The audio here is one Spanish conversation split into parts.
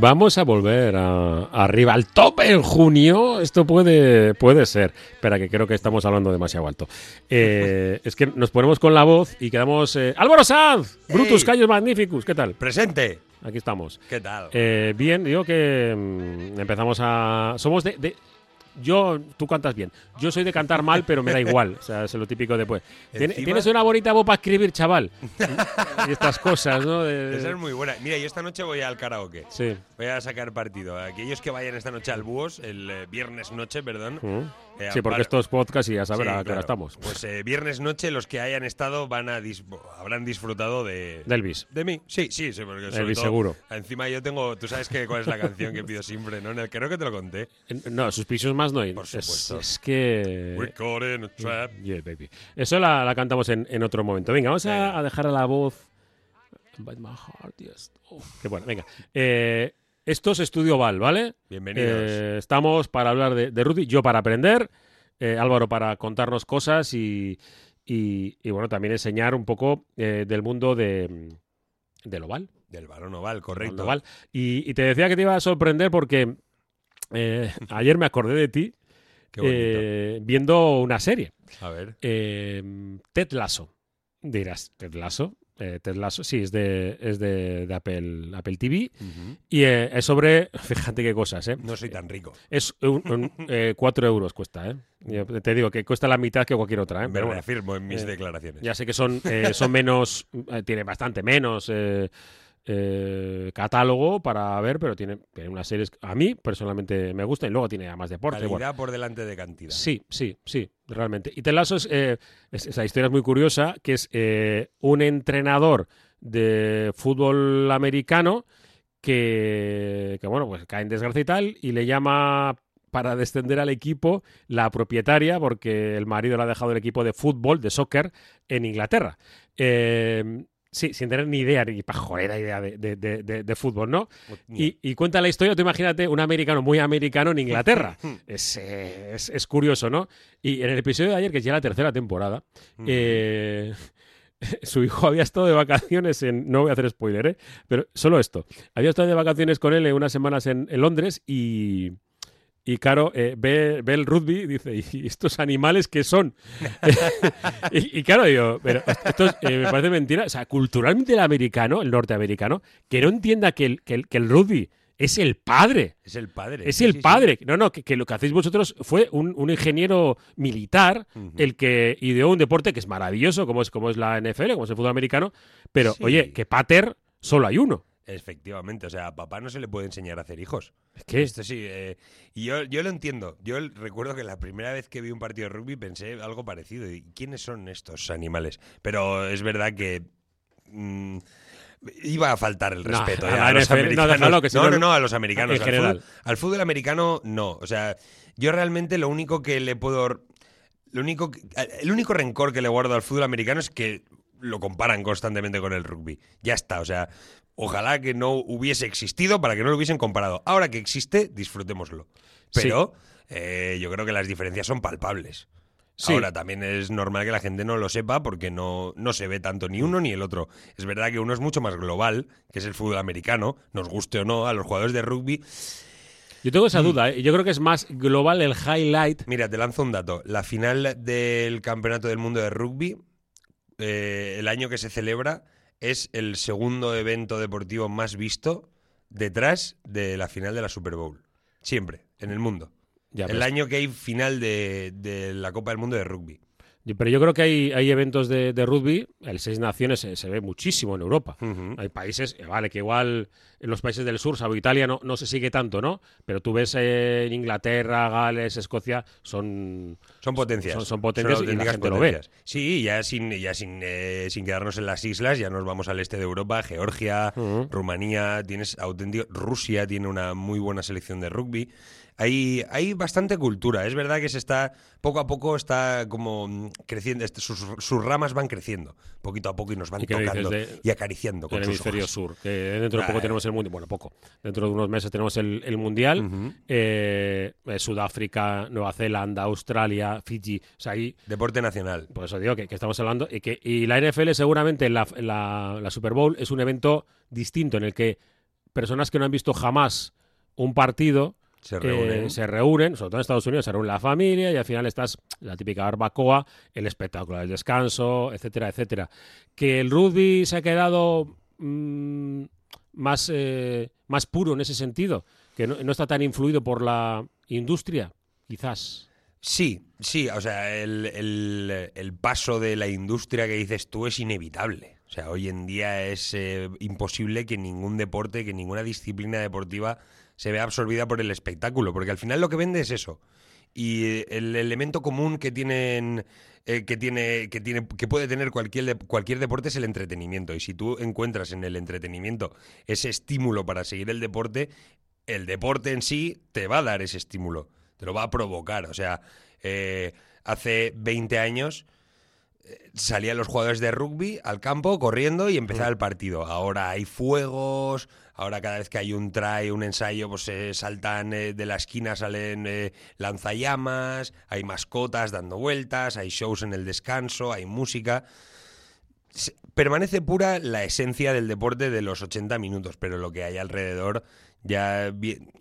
Vamos a volver a- arriba al tope en junio. Esto puede, puede ser. Espera, que creo que estamos hablando demasiado alto. Eh, es que nos ponemos con la voz y quedamos. eh, ¡Álvaro Sanz! Brutus. Callos Magnificus. ¿Qué tal? Presente. Aquí estamos. ¿Qué tal? Eh, bien, digo que mm, empezamos a. Somos de, de- Yo, tú cantas bien. Yo soy de cantar mal, pero me da igual. O sea, es lo típico de. "Tiene- Encima- Tienes una bonita voz para escribir, chaval. Y, estas cosas, ¿no? De- Esa es muy buena. Mira, yo esta noche voy al karaoke. Sí. Voy a sacar partido. Aquellos que vayan esta noche al Búhos, el eh, viernes noche, perdón. Mm. Sí, porque para- estos podcasts y ya saber Sí, a qué hora claro. estamos. Pues eh, viernes noche los que hayan estado van a dis- habrán disfrutado de De Elvis. de mí. Sí, sí, sí, porque sobre Elvis, todo- seguro. Encima yo tengo, tú sabes que cuál es la canción que pido siempre, ¿no? En el creo que te lo conté. No, sus pisos más no hay. Por Es- supuesto. Es, que. We're caught in a trap. Yeah, baby. Eso la, la cantamos en, en otro momento. Venga, vamos a, dejar a la voz. Bite my heart, yes. Oh, qué bueno, venga. Eh, esto es Estudio Val, ¿vale? Bienvenidos. Eh, estamos para hablar de, de Rudy, yo para aprender, eh, Álvaro para contarnos cosas y, y, y, bueno, también enseñar un poco eh, del mundo de, del oval. Del balón oval, correcto. Oval. Y, y te decía que te iba a sorprender porque ayer me acordé de ti viendo una serie. a ver. Ted Lasso. Dirás, Ted Lasso. Eh, Ted Lasso, sí, es de, es de, de Apple, Apple TV. Y eh, es sobre, fíjate qué cosas, ¿eh? No soy tan rico. Es eh, 4 euros cuesta, ¿eh? Yo te digo que cuesta la mitad que cualquier otra, ¿eh? Me Pero bueno, reafirmo en mis eh, declaraciones. ya sé que son, eh, son menos, tiene bastante menos eh, catálogo para ver, pero tiene, tiene unas series que a mí personalmente me gustan y luego tiene más deporte. Calidad bueno. por delante de cantidad. Sí, sí, sí, realmente. Y es, eh, es- esa historia es muy curiosa, que es eh, un entrenador de fútbol americano que, que, bueno, pues cae en desgracia y tal, y le llama para descender al equipo la propietaria, porque el marido le ha dejado el equipo de fútbol, de soccer, en Inglaterra. Eh, sí, sin tener ni idea, ni pajolera idea de, de- de- fútbol, ¿no? Y, y cuenta la historia, tú imagínate un americano muy americano en Inglaterra. es, eh, es- es curioso, ¿no? Y en el episodio de ayer, que es ya la tercera temporada, eh, su hijo había estado de vacaciones en. No voy a hacer spoiler, ¿eh? Pero solo esto. Había estado de vacaciones con él unas semanas en, en Londres y. Y claro, eh, ve, ve el rugby y dice, ¿y estos animales qué son? y, y claro, digo, pero esto es, eh, me parece mentira. O sea, culturalmente el americano, el norteamericano, que no entienda que el, que el, que el rugby es el padre. Es el padre. Es sí, el sí, sí. padre. No, no, que, que lo que hacéis vosotros fue un, un ingeniero militar el que ideó un deporte que es maravilloso, como es, como es la NFL, como es el fútbol americano. Pero, oye, que pater solo hay uno. Efectivamente, o sea, a papá no se le puede enseñar a hacer hijos. ¿Qué? Esto sí, eh, y yo, yo lo entiendo. Yo recuerdo que la primera vez que vi un partido de rugby pensé algo parecido. ¿Y quiénes son estos animales? Pero es verdad que mm, iba a faltar el No, respeto a la a los no, americanos. que no, no- no, no, a los americanos. en al, general. Fútbol, al fútbol americano, no. O sea, yo realmente lo único que le puedo... Lo único, que- el único rencor que le guardo al fútbol americano es que lo comparan constantemente con el rugby. Ya está, o sea, ojalá que no hubiese existido para que no lo hubiesen comparado. Ahora que existe, disfrutémoslo. Pero eh, yo creo que las diferencias son palpables. Sí. Ahora también es normal que la gente no lo sepa porque no, no se ve tanto ni uno ni el otro. Es verdad que uno es mucho más global, que es el fútbol americano, nos guste o no, a los jugadores de rugby. Yo tengo Mm. esa duda, ¿eh? Yo creo que es más global el highlight. Mira, te lanzo un dato. La final del Campeonato del Mundo de Rugby, eh, el año que se celebra, es el segundo evento deportivo más visto detrás de la final de la Super Bowl. Siempre, en el mundo. Ya, el pero- año que hay final de, de la Copa del Mundo de Rugby. Pero yo creo que hay, hay eventos de, de rugby, el Seis Naciones se, se ve muchísimo en Europa. Hay países, eh, vale, que igual en los países del sur, salvo Italia, no, no se sigue tanto, ¿no? Pero tú ves eh, en Inglaterra, Gales, Escocia, son... Son potencias. Son- son potencias y la gente lo ve. Sí, ya sin, ya sin, eh, sin quedarnos en las islas, ya nos vamos al este de Europa, Georgia. Rumanía, tienes auténtico, Rusia tiene una muy buena selección de rugby. Hay, hay bastante cultura. Es verdad que se está, poco a poco está como creciendo, este, sus, sus ramas van creciendo, poquito a poco y nos van ¿Y tocando de- y acariciando con el sus hemisferio hojas. sur, que dentro de poco Ah, tenemos el mundial, bueno, poco, dentro de unos meses tenemos el, el mundial, eh, eh, Sudáfrica, Nueva Zelanda, Australia, Fiji, o sea, ahí, Deporte nacional. por eso digo que, que estamos hablando, y, que, y la NFL seguramente, la, la- la Super Bowl es un evento distinto en el que personas que no han visto jamás un partido Se eh, reúnen. se reúnen, sobre todo en Estados Unidos, se reúne la familia y al final estás la típica barbacoa, el espectáculo del descanso, etcétera, etcétera. Que el rugby se ha quedado mm, más, eh, más puro en ese sentido, que no, no está tan influido por la industria, quizás. Sí, sí, o sea, el, el- el paso de la industria que dices tú es inevitable. O sea, hoy en día es eh, imposible que ningún deporte, que ninguna disciplina deportiva se vea absorbida por el espectáculo, porque al final lo que vende es eso. Y eh, el elemento común que tienen eh, que tiene que tiene que puede tener cualquier de- cualquier deporte es el entretenimiento y si tú encuentras en el entretenimiento ese estímulo para seguir el deporte el deporte en sí te va a dar ese estímulo te lo va a provocar o sea eh, hace 20 años salían los jugadores de rugby al campo corriendo y empezaba el partido. Ahora hay fuegos, ahora cada vez que hay un try, un ensayo, pues se saltan eh, de la esquina, salen eh, lanzallamas, hay mascotas dando vueltas, hay shows en el descanso, hay música. Se- Permanece pura la esencia del deporte de los 80 minutos, pero lo que hay alrededor ya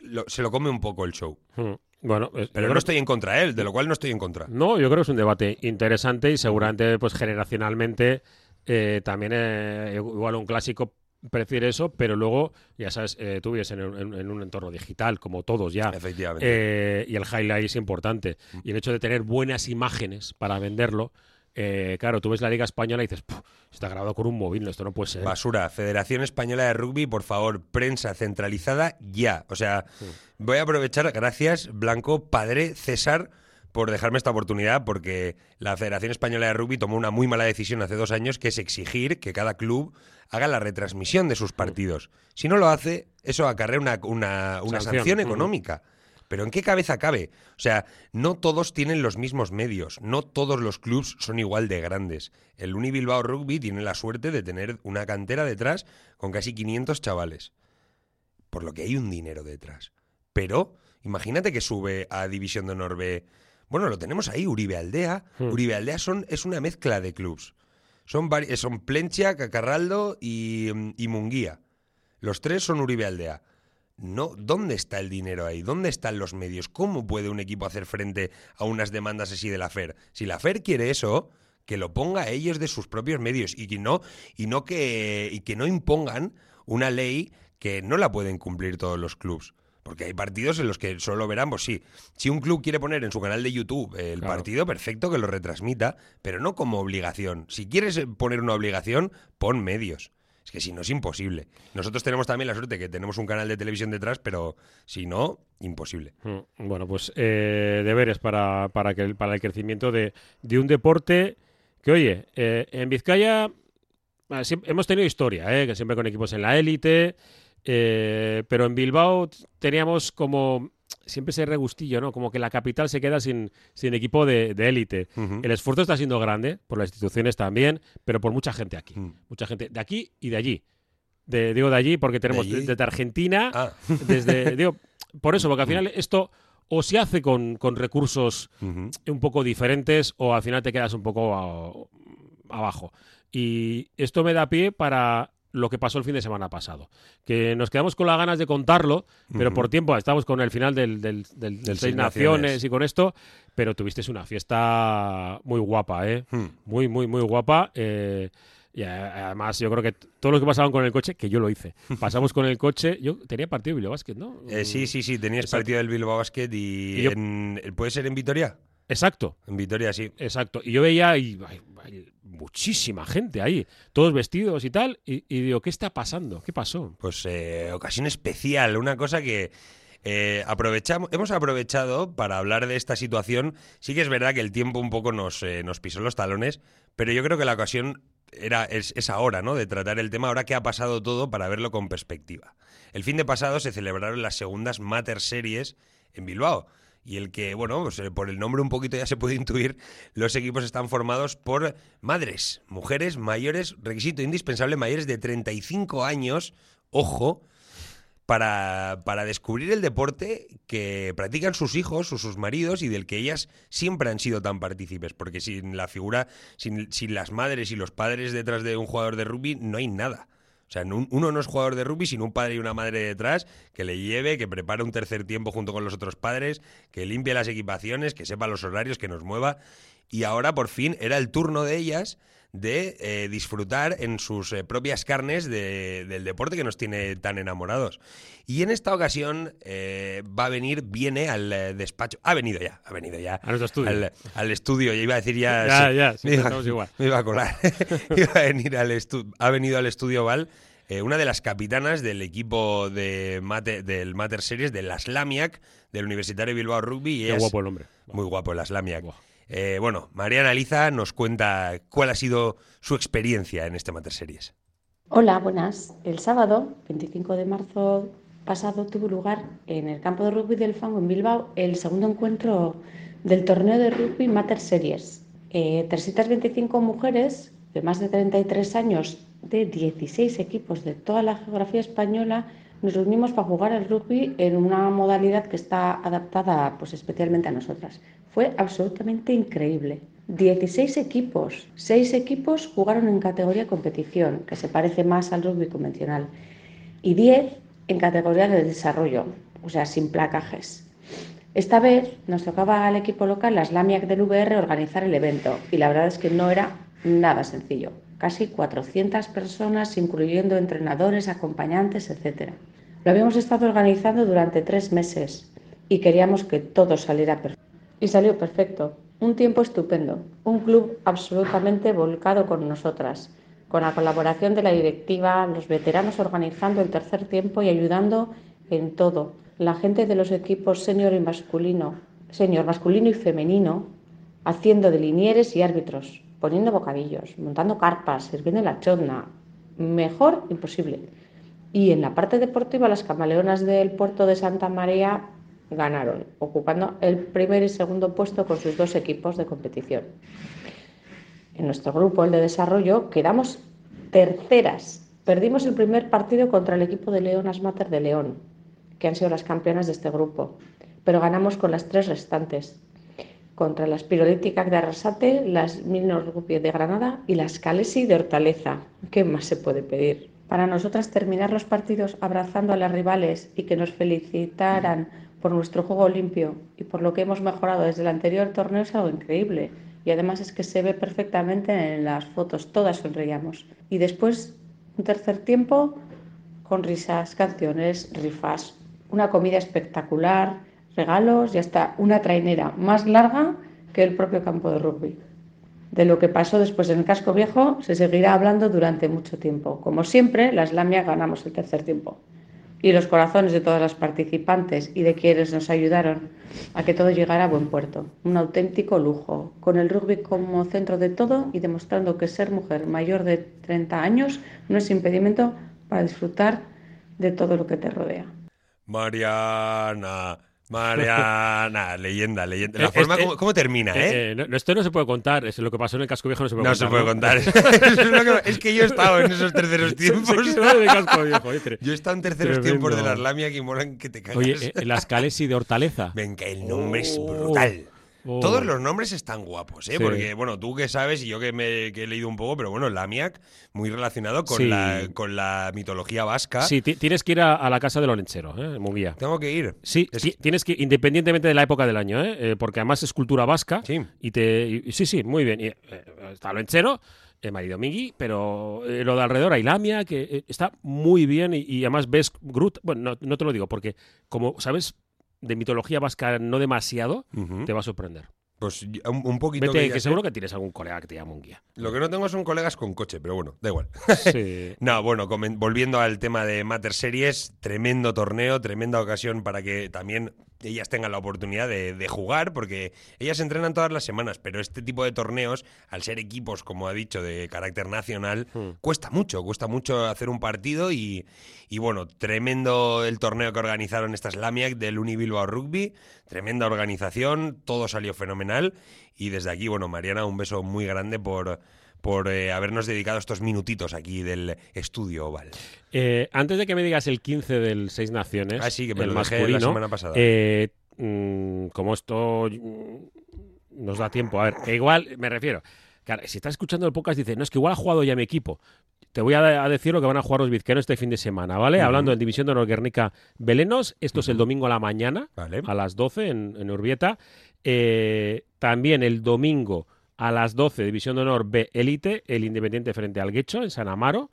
lo- se lo come un poco el show. Mm. Bueno, yo Pero creo no estoy en contra de él, de lo cual no estoy en contra. No, yo creo que es un debate interesante y seguramente, pues generacionalmente, eh, también eh, igual un clásico prefiere eso, pero luego, ya sabes, eh, tú vives en, un- en- en un entorno digital, como todos ya. Efectivamente. Eh, y el highlight es importante. Mm. Y el hecho de tener buenas imágenes para venderlo, eh, claro, tú ves la Liga Española y dices, "Puf, está grabado con un móvil, esto no puede ser. Basura, Federación Española de Rugby, por favor, prensa centralizada ya. O sea, voy a aprovechar, gracias, Blanco, padre César, por dejarme esta oportunidad, porque la Federación Española de Rugby tomó una muy mala decisión hace dos años, que es exigir que cada club haga la retransmisión de sus partidos. Si no lo hace, eso acarrea una, una, una Sanción. sanción Ujú. económica. Pero ¿en qué cabeza cabe? O sea, no todos tienen los mismos medios, no todos los clubs son igual de grandes. El Uni Bilbao Rugby tiene la suerte de tener una cantera detrás con casi 500 chavales. Por lo que hay un dinero detrás. Pero imagínate que sube a División de Honor B. Bueno, lo tenemos ahí, Uribe Aldea. Hmm. Uribe Aldea son, es una mezcla de clubs. Son, son Plencha, Cacarraldo y, y Munguía. Los tres son Uribe Aldea. No, ¿dónde está el dinero ahí? ¿Dónde están los medios? ¿Cómo puede un equipo hacer frente a unas demandas así de la FER? Si la FER quiere eso, que lo ponga ellos de sus propios medios y que no, y no que, y que no impongan una ley que no la pueden cumplir todos los clubs. Porque hay partidos en los que solo verán, pues sí, si un club quiere poner en su canal de YouTube el Claro. partido, perfecto que lo retransmita, pero no como obligación. Si quieres poner una obligación, pon medios. Es que si no es imposible. Nosotros tenemos también la suerte que tenemos un canal de televisión detrás, pero si no, imposible. Mm, Bueno, pues eh, deberes para, para, para el crecimiento de, de un deporte que, oye, eh, en Vizcaya ah, hemos tenido historia, eh, que siempre con equipos en la élite, pero en Bilbao teníamos como siempre ese regustillo, ¿no? Como que la capital se queda sin, sin equipo de de élite. El esfuerzo está siendo grande, por las instituciones también, pero por mucha gente aquí. Mm. Mucha gente de aquí y de allí. De, digo de allí porque tenemos allí? desde Argentina, Ah, desde digo, por eso, porque al final esto o se hace con, con recursos un poco diferentes o al final te quedas un poco a- abajo. Y esto me da pie para lo que pasó el fin de semana pasado. Que nos quedamos con las ganas de contarlo, pero por tiempo estamos con el final del, del, del- del Seis Naciones. Naciones y con esto, pero tuvisteis una fiesta muy guapa, ¿eh? Hmm. Muy, muy, muy guapa. eh, y además, yo creo que t- todos los que pasaban con el coche, que yo lo hice, pasamos con el coche. Yo tenía partido de Bilbao Basket, ¿no? Eh, sí, sí, sí, tenías Exacto. partido del Bilbao Basket y, Y yo- en- ¿puede ser en Vitoria? Exacto. En Vitoria, sí. Exacto. Y yo veía y, muchísima gente ahí, todos vestidos y tal, y, y digo, ¿qué está pasando? ¿Qué pasó? Pues eh, ocasión especial, una cosa que eh, aprovechamos, hemos aprovechado para hablar de esta situación. Sí que es verdad que el tiempo un poco nos, eh, nos pisó los talones, pero yo creo que la ocasión era, es, es ahora, ¿no? De tratar el tema, ahora que ha pasado todo, para verlo con perspectiva. El fin de pasado se celebraron las segundas Mater Series en Bilbao. Y el que, bueno, pues, eh, por el nombre un poquito ya se puede intuir, los equipos están formados por madres, mujeres mayores, requisito indispensable, mayores de 35 años, ojo, para, para descubrir el deporte que practican sus hijos o sus maridos y del que ellas siempre han sido tan partícipes. Porque sin la figura, sin, sin las madres y los padres detrás de un jugador de rugby, no hay nada. O sea, un- uno no es jugador de rugby sin un padre y una madre detrás que le lleve, que prepare un tercer tiempo junto con los otros padres, que limpie las equipaciones, que sepa los horarios, que nos mueva. Y ahora, por fin, era el turno de ellas de eh, disfrutar en sus eh, propias carnes de- del deporte que nos tiene tan enamorados. Y en esta ocasión eh, va a venir, viene al eh, despacho, ha venido ya, ha venido ya. A nuestro estudio. Al, al estudio, ya iba a decir ya. Ya, sí, ya, me siempre iba- igual. me iba a colar. iba a venir al estu- ha venido al estudio Val eh, una de las capitanas del equipo de mate, del Mater Series, de la Slamiac, del Universitario de Bilbao Rugby. Y Qué es guapo el hombre. Muy guapo la Slamiac. Buah. Eh, bueno, Mariana Liza nos cuenta cuál ha sido su experiencia en este Mater Series. Hola, buenas. El sábado, 25 de marzo pasado, tuvo lugar en el campo de rugby del Fango en Bilbao el segundo encuentro del torneo de rugby Mater Series. Eh, 325 mujeres de más de 33 años de 16 equipos de toda la geografía española nos reunimos para jugar al rugby en una modalidad que está adaptada pues, especialmente a nosotras. Fue absolutamente increíble. 16 equipos, 6 equipos jugaron en categoría competición, que se parece más al rugby convencional, y 10 en categoría de desarrollo, o sea, sin placajes. Esta vez nos tocaba al equipo local, la Slamiac del VR, organizar el evento, y la verdad es que no era nada sencillo. Casi 400 personas, incluyendo entrenadores, acompañantes, etc. Lo habíamos estado organizando durante tres meses y queríamos que todo saliera perfecto. Y salió perfecto. Un tiempo estupendo. Un club absolutamente volcado con nosotras, con la colaboración de la directiva, los veteranos organizando el tercer tiempo y ayudando en todo. La gente de los equipos senior y masculino, senior masculino y femenino, haciendo de linieres y árbitros, poniendo bocadillos, montando carpas, sirviendo la chotna. Mejor imposible. Y en la parte deportiva, las camaleonas del puerto de Santa María ganaron, ocupando el primer y segundo puesto con sus dos equipos de competición. En nuestro grupo, el de desarrollo, quedamos terceras. Perdimos el primer partido contra el equipo de Leonas Mater de León, que han sido las campeonas de este grupo, pero ganamos con las tres restantes, contra las Pirolíticas de Arrasate, las Minos de Granada y las Calesi de Hortaleza. ¿Qué más se puede pedir? Para nosotras terminar los partidos abrazando a las rivales y que nos felicitaran por nuestro juego limpio y por lo que hemos mejorado desde el anterior torneo es algo increíble. Y además es que se ve perfectamente en las fotos, todas sonreíamos. Y después, un tercer tiempo con risas, canciones, rifas, una comida espectacular, regalos y hasta una trainera más larga que el propio campo de rugby. De lo que pasó después en el casco viejo se seguirá hablando durante mucho tiempo. Como siempre, la Islamia ganamos el tercer tiempo. Y los corazones de todas las participantes y de quienes nos ayudaron a que todo llegara a buen puerto. Un auténtico lujo, con el rugby como centro de todo y demostrando que ser mujer mayor de 30 años no es impedimento para disfrutar de todo lo que te rodea. Mariana, Mariana, leyenda, leyenda. La Eh, forma este- como, cómo termina, ¿eh? Eh, eh, no, esto no se puede contar, es lo que pasó en el casco viejo no se puede no contar. se puede contar. es, que- es que yo he estado en esos terceros tiempos. Casco viejo, Yo he estado en terceros Tremendo. tiempos de la Lamia que molan que te cagas. Oye, eh, las Calesi de Hortaleza. Venga, el nombre es Oh. brutal. Oh. Todos los nombres están guapos, ¿eh? Sí. Porque, bueno, tú que sabes y yo que, me, que he leído un poco, pero bueno, Lamiak, muy relacionado con, Sí. la, con la mitología vasca. Sí, ti- tienes que ir a, a la casa del Olenchero, ¿eh? en Munguía. Tengo que ir. Sí, Es- ti- tienes que, independientemente de la época del año, ¿eh? Eh, porque además es cultura vasca. Sí. Y te, y- sí, sí, muy bien. Y, eh, está Olenchero, eh, marido Migui, pero eh, lo de alrededor hay Lamia, que está muy bien. Y, y además ves Groot. Bueno, no, no te lo digo, porque como sabes de mitología vasca no demasiado, te va a sorprender. Pues un, un poquito Vete, que seguro que tienes algún colega que te llame un guía. Lo que no tengo son colegas con coche, pero bueno, da igual. Sí. No, bueno, volviendo al tema de Mater Series, tremendo torneo, tremenda ocasión para que también ellas tengan la oportunidad de, de jugar, porque ellas entrenan todas las semanas, pero este tipo de torneos, al ser equipos, como ha dicho, de carácter nacional, Hmm. cuesta mucho, cuesta mucho hacer un partido y, y bueno, tremendo el torneo que organizaron estas Lamiac del Uni Bilbao Rugby, tremenda organización, todo salió fenomenal y desde aquí, bueno, Mariana, un beso muy grande por por eh, habernos dedicado estos minutitos aquí del estudio oval. Eh, antes de que me digas el 15 del Seis Naciones, Ah, sí, que me el lo masculino, la semana pasada. eh, mm, como esto mm, nos da tiempo, a ver, que igual me refiero, claro, si estás escuchando el podcast dices, no, es que igual ha jugado ya mi equipo. Te voy a, a decir lo que van a jugar los vizqueros este fin de semana, ¿vale? Hablando del División de Honor Guernica Belenos, esto es el domingo a la mañana, Vale. a las 12 en, en Urbieta. Eh, también el domingo a las 12, División de Honor B Elite, el Independiente frente al Guecho en San Amaro.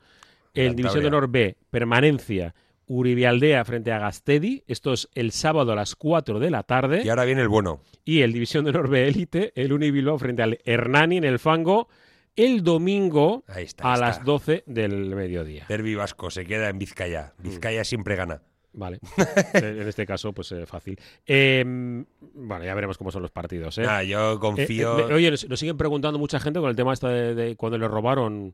El Cantabria. División de Honor B Permanencia, Uribialdea frente a Gastedi. Esto es el sábado a las 4 de la tarde. Y ahora viene el bueno. Y el División de Honor B Elite, el Unibilbao frente al Hernani en el Fango, el domingo Ahí está. a las está. 12 del mediodía. Derbi vasco se queda en Vizcaya. Vizcaya siempre gana. Vale. en este caso, pues eh, fácil. Eh, bueno, ya veremos cómo son los partidos. ¿eh? Ah, yo Eh, confío. eh, oye, nos, nos siguen preguntando mucha gente con el tema este de, de cuando le robaron.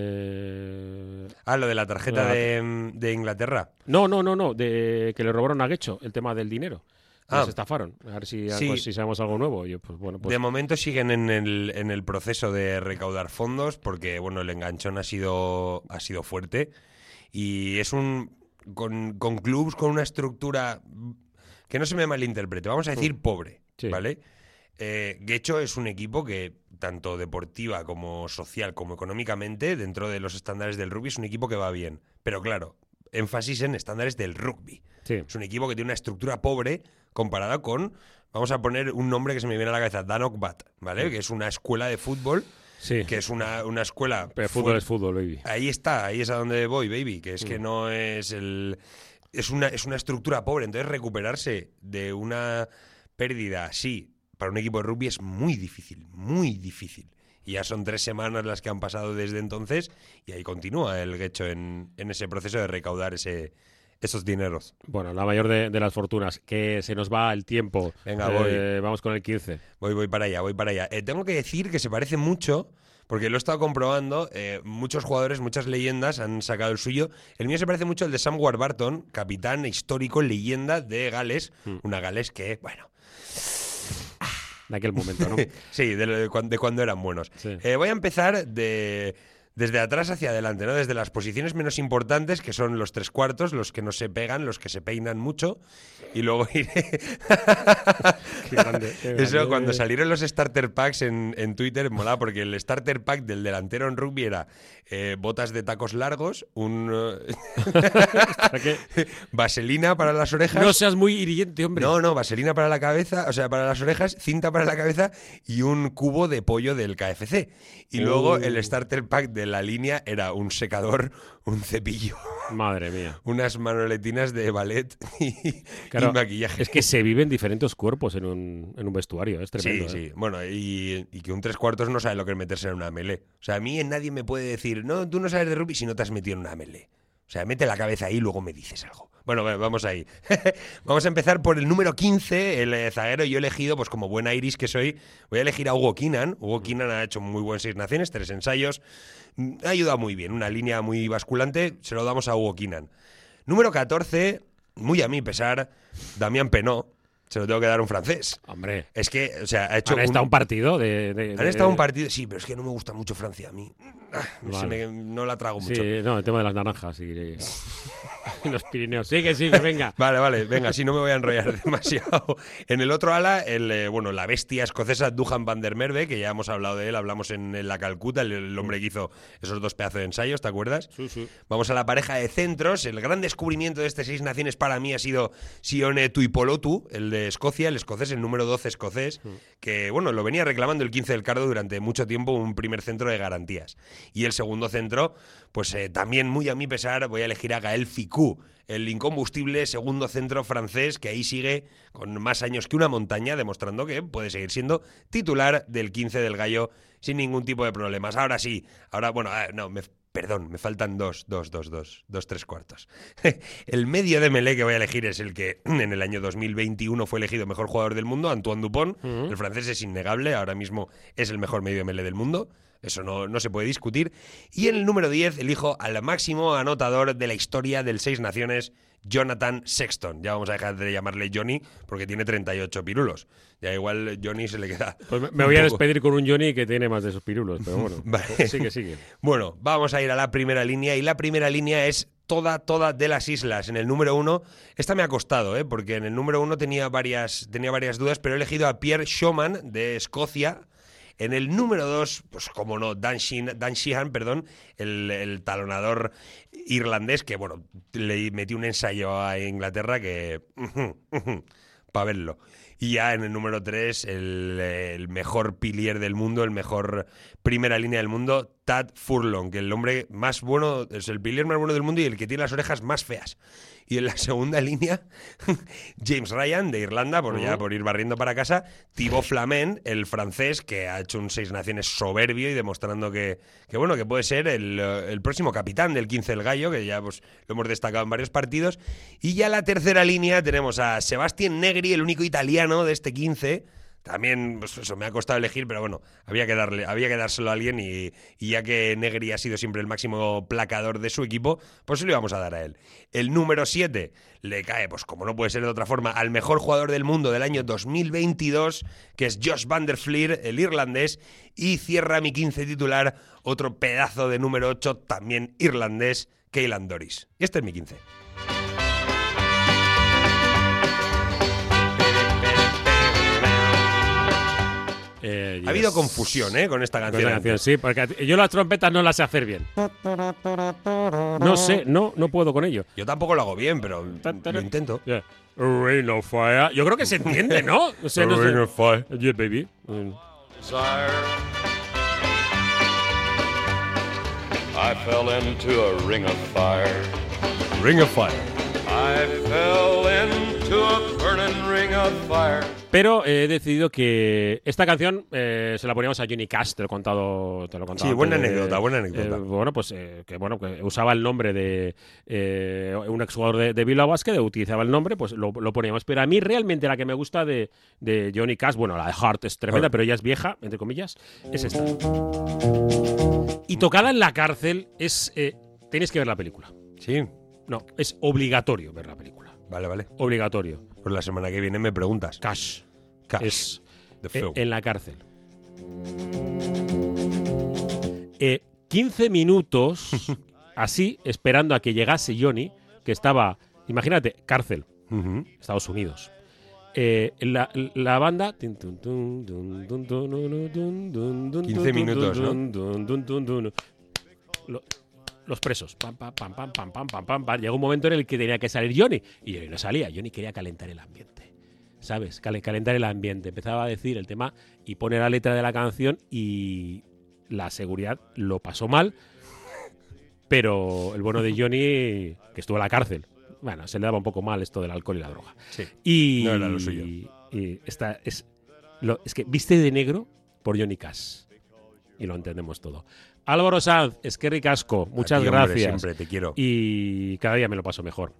eh, ah, lo de la tarjeta la- de, de Inglaterra. No, no, no, no, de que le robaron a Guecho el tema del dinero. Ah. Nos estafaron. A ver si, Sí. algo- si sabemos algo nuevo. Yo, pues bueno, pues de momento siguen en el, en el proceso de recaudar fondos porque bueno el enganchón ha sido ha sido fuerte y es un con, con clubs con una estructura que no se me malinterprete vamos a decir pobre Sí. vale eh, Guecho es un equipo que tanto deportiva como social como económicamente dentro de los estándares del rugby es un equipo que va bien pero claro énfasis en estándares del rugby sí. es un equipo que tiene una estructura pobre comparada con, vamos a poner un nombre que se me viene a la cabeza, Danok Bat, ¿vale? Que es una escuela de fútbol, Sí. que es una, una escuela... Pero fútbol es fútbol, baby. Ahí está, ahí es a donde voy, baby, que es Mm. que no es el... Es una, es una estructura pobre, entonces recuperarse de una pérdida así para un equipo de rugby es muy difícil, muy difícil. Y ya son tres semanas las que han pasado desde entonces y ahí continúa el Guecho en, en ese proceso de recaudar ese, esos dineros. Bueno, la mayor de, de las fortunas. Que se nos va el tiempo. Venga, Eh, Vamos con el 15. Voy, voy para allá, voy para allá. Eh, tengo que decir que se parece mucho, porque lo he estado comprobando, eh, muchos jugadores, muchas leyendas han sacado el suyo. El mío se parece mucho al de Sam Warburton, capitán histórico, leyenda de Gales. Mm. Una Gales que, bueno, De aquel momento, ¿no? sí, de, cuando eran buenos. Sí. Eh, voy a empezar de, desde atrás hacia adelante, ¿no? Desde las posiciones menos importantes, que son los tres cuartos, los que no se pegan, los que se peinan mucho. Y luego iré... Qué grande, qué Eso, cuando salieron los starter packs en, en Twitter, molaba porque el starter pack del delantero en rugby era eh, botas de tacos largos, un eh, vaselina para las orejas. no seas muy hiriente, hombre. No, no, vaselina para la cabeza, o sea, para las orejas, cinta para la cabeza y un cubo de pollo del KFC. Y luego Uh. el starter pack de la línea era un secador, un cepillo, Madre mía. unas manoletinas de ballet y, Claro, y maquillaje. Es que se viven diferentes cuerpos en un, en un vestuario. Es tremendo. Sí, ¿eh? sí. Bueno, y, y que un tres cuartos no sabe lo que es meterse en una melee. O sea, a mí nadie me puede decir, no, tú no sabes de rugby si no te has metido en una melee. O sea, mete la cabeza ahí y luego me dices algo. Bueno, va- vamos ahí. vamos a empezar por el número 15, el eh, zaguero. Yo he elegido, pues como buena iris que soy, voy a elegir a Hugo Kinan. Hugo Kinan ha hecho muy buen seis naciones, tres ensayos. Mm, Ha ayudado muy bien, una línea muy basculante. Se lo damos a Hugo Kinan. Número 14, muy a mi pesar, Damián Penó. Se lo tengo que dar a un francés. Hombre, Es que, o sea, ha hecho han estado un partido de. de- han de- estado un partido, sí, pero es que no me gusta mucho Francia a mí. Ah, se Vale. me- no la trago mucho. Sí, no, el tema de las naranjas y los Pirineos. Sigue, sigue, venga. Vale, vale, venga, si no me voy a enrollar demasiado. En el otro ala, el, eh, bueno, la bestia escocesa Duhan van der Merwe, que ya hemos hablado de él, hablamos en, en la Calcuta, el, el hombre que hizo esos dos pedazos de ensayos, ¿te acuerdas? Sí, sí. Vamos a la pareja de centros. El gran descubrimiento de este Seis Naciones para mí ha sido Sione Tuipolotu, el de Escocia, el escocés, el número 12 escocés, que bueno, lo venía reclamando el 15 del Cardo durante mucho tiempo, un primer centro de garantías. Y el segundo centro, pues eh, también muy a mi pesar, voy a elegir a Gael Ficú, el incombustible segundo centro francés que ahí sigue con más años que una montaña, demostrando que puede seguir siendo titular del 15 del Gallo sin ningún tipo de problemas. Ahora sí, ahora, bueno, ah, no, me, perdón, me faltan dos, dos, dos, dos, dos, tres cuartos. el medio de Melé que voy a elegir es el que en el año 2021 fue elegido mejor jugador del mundo, Antoine Dupont. El francés es innegable, ahora mismo es el mejor medio de Melé del mundo. Eso no, no se puede discutir. Y en el número 10 elijo al máximo anotador de la historia del Seis Naciones, Jonathan Sexton. Ya vamos a dejar de llamarle Johnny porque tiene 38 pirulos. Ya igual Johnny se le queda. Pues me- voy a despedir con un Johnny que tiene más de esos pirulos, pero bueno. Vale. Sigue, sigue. Bueno, vamos a ir a la primera línea y la primera línea es toda, toda de las islas. En el número uno, esta me ha costado, ¿eh? porque en el número uno tenía varias, tenía varias dudas, pero he elegido a Pierre Showman de Escocia. En el número dos, pues como no, Dan, Sheehan, Dan Sheehan, perdón, el, el talonador irlandés, que bueno, le metí un ensayo a Inglaterra que... para verlo. Y ya en el número 3, el, el mejor pilier del mundo, el mejor primera línea del mundo, Tad Furlong, que el hombre más bueno, es el pilier más bueno del mundo y el que tiene las orejas más feas. Y en la segunda línea, James Ryan, de Irlanda, por, ya por ir barriendo para casa, Thibaut Flamen, el francés, que ha hecho un Seis Naciones soberbio y demostrando que, que bueno, que puede ser el, eh, el próximo capitán del 15 del Gallo, que ya pues, lo hemos destacado en varios partidos. Y ya en la tercera línea tenemos a Sebastián Negri, el único italiano de este 15. También, pues eso, me ha costado elegir, pero bueno, había que, darle, había que dárselo a alguien y, ya que Negri ha sido siempre el máximo placador de su equipo, pues se lo íbamos a dar a él. El número 7 le cae, pues como no puede ser de otra forma, al mejor jugador del mundo del año 2022, que es Josh Van der Fleer, el irlandés, y cierra mi 15 titular, otro pedazo de número 8, también irlandés, Keilan Doris. Y este es mi 15. Eh, Ha habido confusión, ¿eh? Con esta Con canción. esa canción, sí, porque yo las trompetas no las sé hacer bien. No sé, no, no puedo con ello. Yo tampoco lo hago bien, pero lo intento. Yeah. Rain of fire. Yo creo que se entiende, ¿no? No sé, no sé. Rain of fire. Yeah, baby. Mm. I fell into a ring of fire. Ring of Fire. I fell into a burning ring of fire. Pero he decidido que esta canción eh, se la poníamos a Johnny Cash, te lo he contado. Te lo he contado Sí, buena de- anécdota, buena anécdota. eh, bueno, pues eh, que bueno que usaba el nombre de un exjugador de, de Bilbao Basket, utilizaba el nombre, pues lo, lo poníamos. Pero a mí realmente la que me gusta de, de Johnny Cash, bueno, la de Heart es tremenda, Heart. pero ella es vieja, entre comillas, es esta. Y tocada en la cárcel es... tenéis que ver la película. Sí. No, es obligatorio ver la película. Vale, vale. Obligatorio. Pues la semana que viene me preguntas. Cash. Cash. Es The eh, film. en la cárcel. Eh, 15 minutos así, esperando a que llegase Johnny, que estaba, imagínate, cárcel. Estados Unidos. Eh, la, la banda. 15 15 minutos, ¿no? ¿no? Los presos. Pam, pam, pam, pam, pam, pam, pam, pam, pam. Llegó un momento en el que tenía que salir Johnny. Y Johnny no salía. Johnny quería calentar el ambiente. ¿Sabes? Cal- calentar el ambiente. Empezaba a decir el tema y pone la letra de la canción y la seguridad lo pasó mal. Pero el bueno de Johnny, que estuvo en la cárcel, bueno, se le daba un poco mal esto del alcohol y la droga. Sí. Y, No era lo suyo. y esta es, lo, es que viste de negro por Johnny Cash. Y lo entendemos todo. Álvaro Sanz, es que ricasco. Muchas ti, hombre, gracias. Siempre te quiero. Y cada día me lo paso mejor.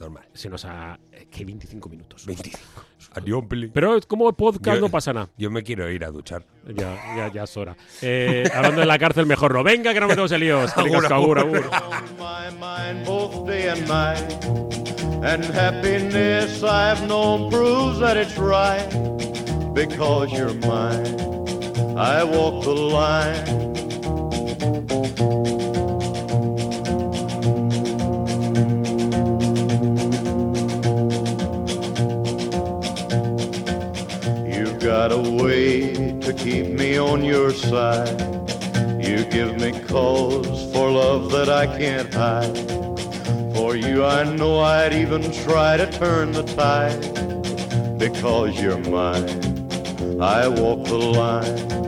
Normal. Se nos ha. eh, que 25 minutos. 25. Adiós, Peli. Pero como podcast Yo- no pasa nada. Yo me quiero ir a duchar. Ya, ya, ya es hora. Eh, hablando de la cárcel, mejor no. Venga, que no metemos en líos. Agur, agur, agur. And happiness I've known proves that it's right. Because you're mine, I walk the line. You've got a way to keep me on your side. You give me cause for love that I can't hide. For you, I know I'd even try to turn the tide. Because you're mine, I walk the line.